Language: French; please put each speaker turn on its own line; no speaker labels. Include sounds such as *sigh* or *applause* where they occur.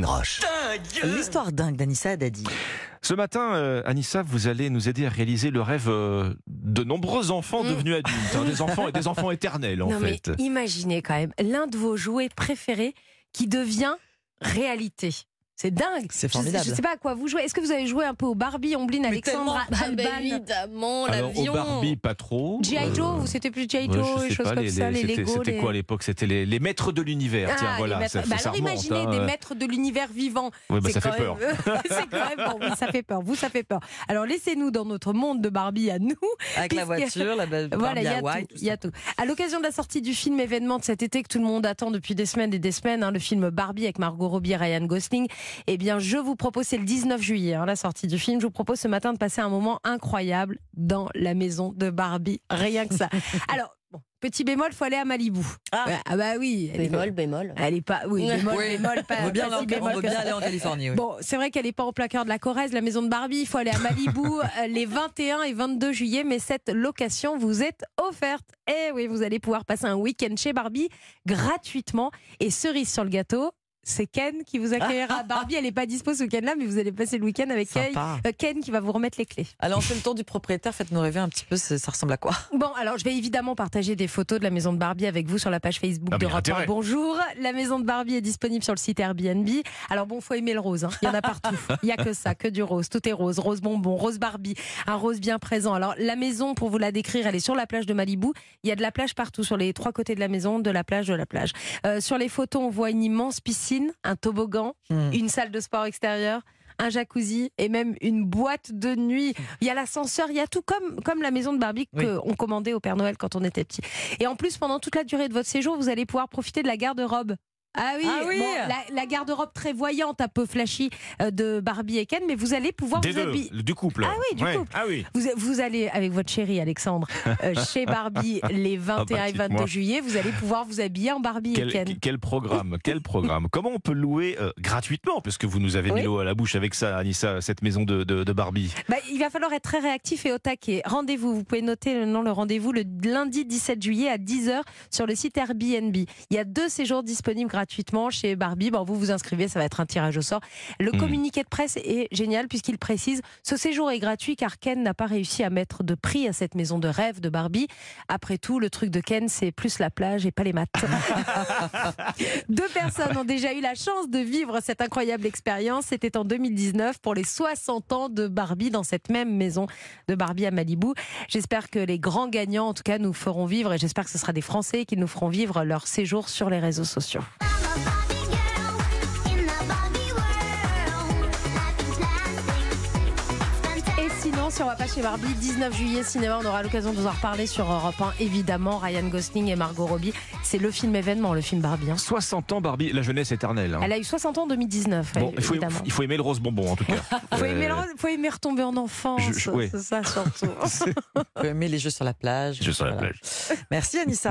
Caroline Roche.
L'histoire dingue d'Anissa Dadi.
Ce matin, euh, Anissa, vous allez nous aider à réaliser le rêve euh, de nombreux enfants
Mm.
devenus adultes, hein, des enfants et des enfants éternels en
non
fait.
mais imaginez quand même l'un de vos jouets préférés qui devient réalité. C'est dingue.
C'est
Je-
formidable.
Je, sais pas à quoi vous jouez. Est-ce que vous avez joué un peu au Barbie, Ombline, Alexandre,
Ah,
Alban,
bah, évidemment,
Alors au
l'avion.
Barbie, pas trop.
G.I.
Euh,
Joe ou c'était plus G.I.
ouais,
Joe,
je
les choses
pas,
comme
les-
ça, les
c'était-
Lego.
C'était
les-
quoi à l'époque? C'était les, les maîtres de l'univers.
Ah,
Tiens, voilà.
maîtres-
ça-
bah
ça
alors
remonte,
imaginez
hein,
des
euh.
maîtres de l'univers vivant.
Ouais, bah, ça fait peur. *laughs*
c'est quand même bon, oui, ça fait peur. Vous, ça fait peur. Alors laissez-nous dans notre monde de Barbie à nous. *laughs*
Avec la voiture, la belle
Voilà, il y a
Hawaï,
tout. il y a tout. À l'occasion de la sortie du film événement de cet été que tout le monde attend depuis des semaines et des semaines, hein, le film Barbie avec Margot Robbie et Ryan Gosling, eh bien, je vous propose, c'est le 19 juillet, hein, la sortie du film, je vous propose ce matin de passer un moment incroyable dans la maison de Barbie. Rien que ça. *laughs* Alors, bon, petit bémol, faut aller à Malibu.
Ah.
Ah bah oui. Est,
Bémol, bémol.
elle est pas, oui, bémol,
Oui.
bémol, pas,
On veut bien,
pas si
aller-
bémol
on veut
que
bien
ça.
aller en Californie. oui.
Bon, c'est vrai qu'elle n'est pas plein cœur de la Corrèze, la maison de Barbie. Il faut aller à Malibu *laughs* euh, les 21 et 22 juillet, mais cette location vous est offerte. Eh oui, vous allez pouvoir passer un week-end chez Barbie gratuitement. Et cerise sur le gâteau, c'est Ken qui vous accueillera. *laughs* Barbie, elle n'est pas dispo ce week-end-là, mais vous allez passer le week-end avec Ken,
Sympa.
euh, Ken qui va vous remettre les clés.
Allez, on fait le tour du propriétaire. Faites-nous rêver un petit peu. Ça ça ressemble à quoi?
Bon, alors je vais évidemment partager des photos de la maison de Barbie avec vous sur la page Facebook
Ah,
de
mais
Europe 1.
intérêt.
Bonjour, la maison de Barbie est disponible sur le site Airbnb. Alors bon, faut aimer le rose, hein. il y en a partout. *laughs* Il y a que ça, que du rose. Tout est rose, rose bonbon, rose Barbie, un rose bien présent. Alors la maison, pour vous la décrire, elle est sur la plage de Malibu. Il y a de la plage partout, sur les trois côtés de la maison, de la plage, de la plage. Euh, sur les photos, on voit une immense piscine, un toboggan,
Hmm.
une salle de sport extérieure un jacuzzi et même une boîte de nuit. Il y a l'ascenseur, il y a tout comme, comme la maison de Barbie
Oui.
qu'on commandait au Père Noël quand on était petit. Et en plus, pendant toute la durée de votre séjour, vous allez pouvoir profiter de la garde-robe. Ah oui,
Ah oui.
bon, la, la garde-robe très voyante, un peu flashy euh, de Barbie et Ken, mais vous allez pouvoir
Des
vous
deux,
habiller.
du couple.
Ah oui, du
Ouais.
couple.
Ah oui.
Vous, vous allez avec votre chérie Alexandre euh, *laughs* chez Barbie les 21
bah,
et 22
dites-moi.
juillet. Vous allez pouvoir vous habiller en Barbie et Ken.
Quel, quel programme, quel programme. Comment on peut louer euh, gratuitement, parce que vous nous avez mis l'eau à la bouche avec ça, Anissa, cette maison de, de- de Barbie?
Bah, il va falloir être très réactif et au taquet. Rendez-vous, vous pouvez noter le nom, le rendez-vous le lundi 17 juillet à 10h sur le site Airbnb. Il y a deux séjours disponibles gratuitement chez Barbie. Bon, vous vous inscrivez, ça va être un tirage au sort. Le
Hmm.
communiqué de presse est génial puisqu'il précise ce séjour est gratuit car Ken n'a pas réussi à mettre de prix à cette maison de rêve de Barbie. Après tout, le truc de Ken, c'est plus la plage et pas les maths. *laughs* Deux personnes ont déjà eu la chance de vivre cette incroyable expérience. C'était en 2019 pour les 60 ans de Barbie dans cette même maison de Barbie à Malibu. J'espère que les grands gagnants, en tout cas, nous feront vivre et j'espère que ce sera des Français qui nous feront vivre leur séjour sur les réseaux sociaux. Si on va pas chez Barbie, 19 juillet cinéma, on aura l'occasion de vous en reparler sur Europe 1. Évidemment, Ryan Gosling et Margot Robbie. C'est le film événement, le film Barbie. hein.
60 ans, Barbie, la jeunesse éternelle. hein.
Elle a eu 60 ans en 2019,
Bon, il faut,
évidemment.
il faut aimer le rose bonbon, en tout cas. *laughs*
Faut aimer, le
Euh,
faut aimer retomber en enfance,
Je- je- ouais.
c'est ça surtout. *laughs*
Vous aimer les jeux sur la plage.
Je sur la
Voilà.
plage.
Merci Anissa.